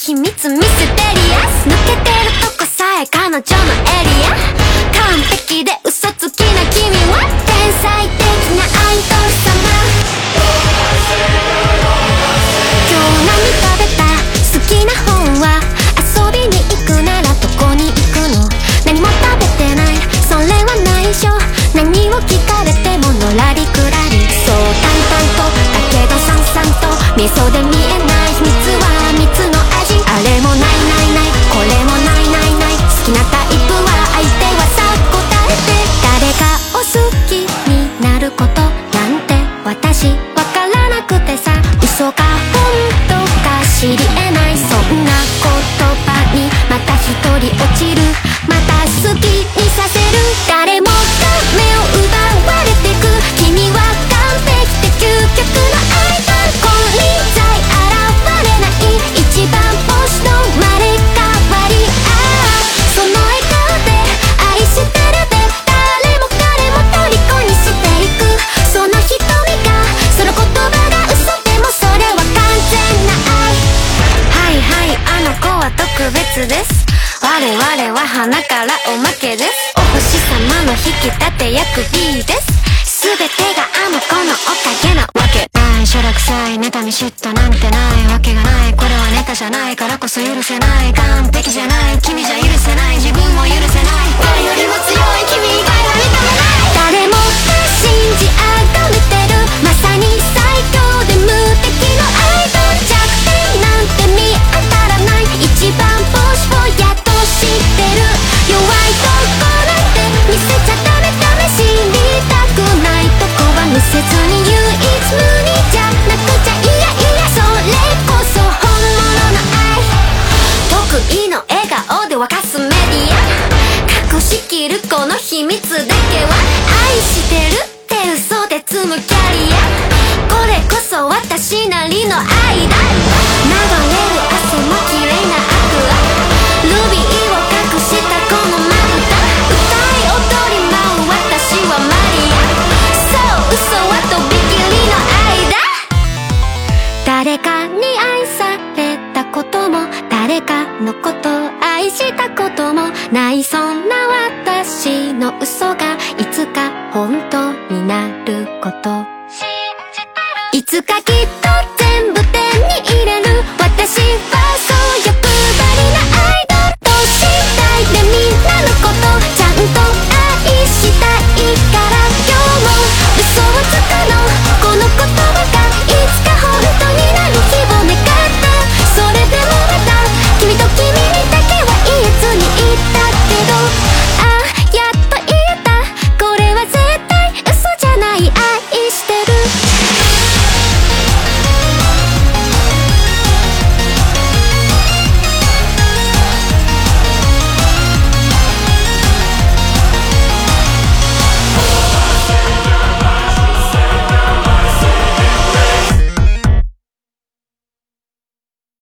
秘密ミステリアス。抜けてるとこさえ彼女のエリア。完璧で嘘つきな君は天才的なアイドル様。今日何食べた？好きな本は遊びに行くならどこに行くの？何も食べてない。それは内緒。何を聞かれてものらりくらり。そう淡々とだけどさんさんと。味噌で見えない。秘密はきにさせる誰もが目を奪われてく君は完璧で究極のアイドル金輪際現れない一番星の生まれ変わりああその笑顔で愛してるで誰も彼も虜にしていくその瞳がその言葉が嘘でもそれは完全な愛はいはいあの子は特別です。我々は花からおまけです。お星様の引き立て役 B です。全てがあの子のおかげなわけ。ないしょらくさい妬み嫉妬なんてないわけがない。これはネタじゃないからこそ許せない。完璧じゃない。君じゃ許せない。自分も許せない。誰よりも強い。君がこれこそ私なりの愛だ流れる汗も綺麗なアクアルビーを隠したこのまぶた歌い踊り舞う私はマリアそう嘘はとびきりの愛だ。誰かに愛されたことも。誰かのことを愛したことも。ないそんな私の嘘が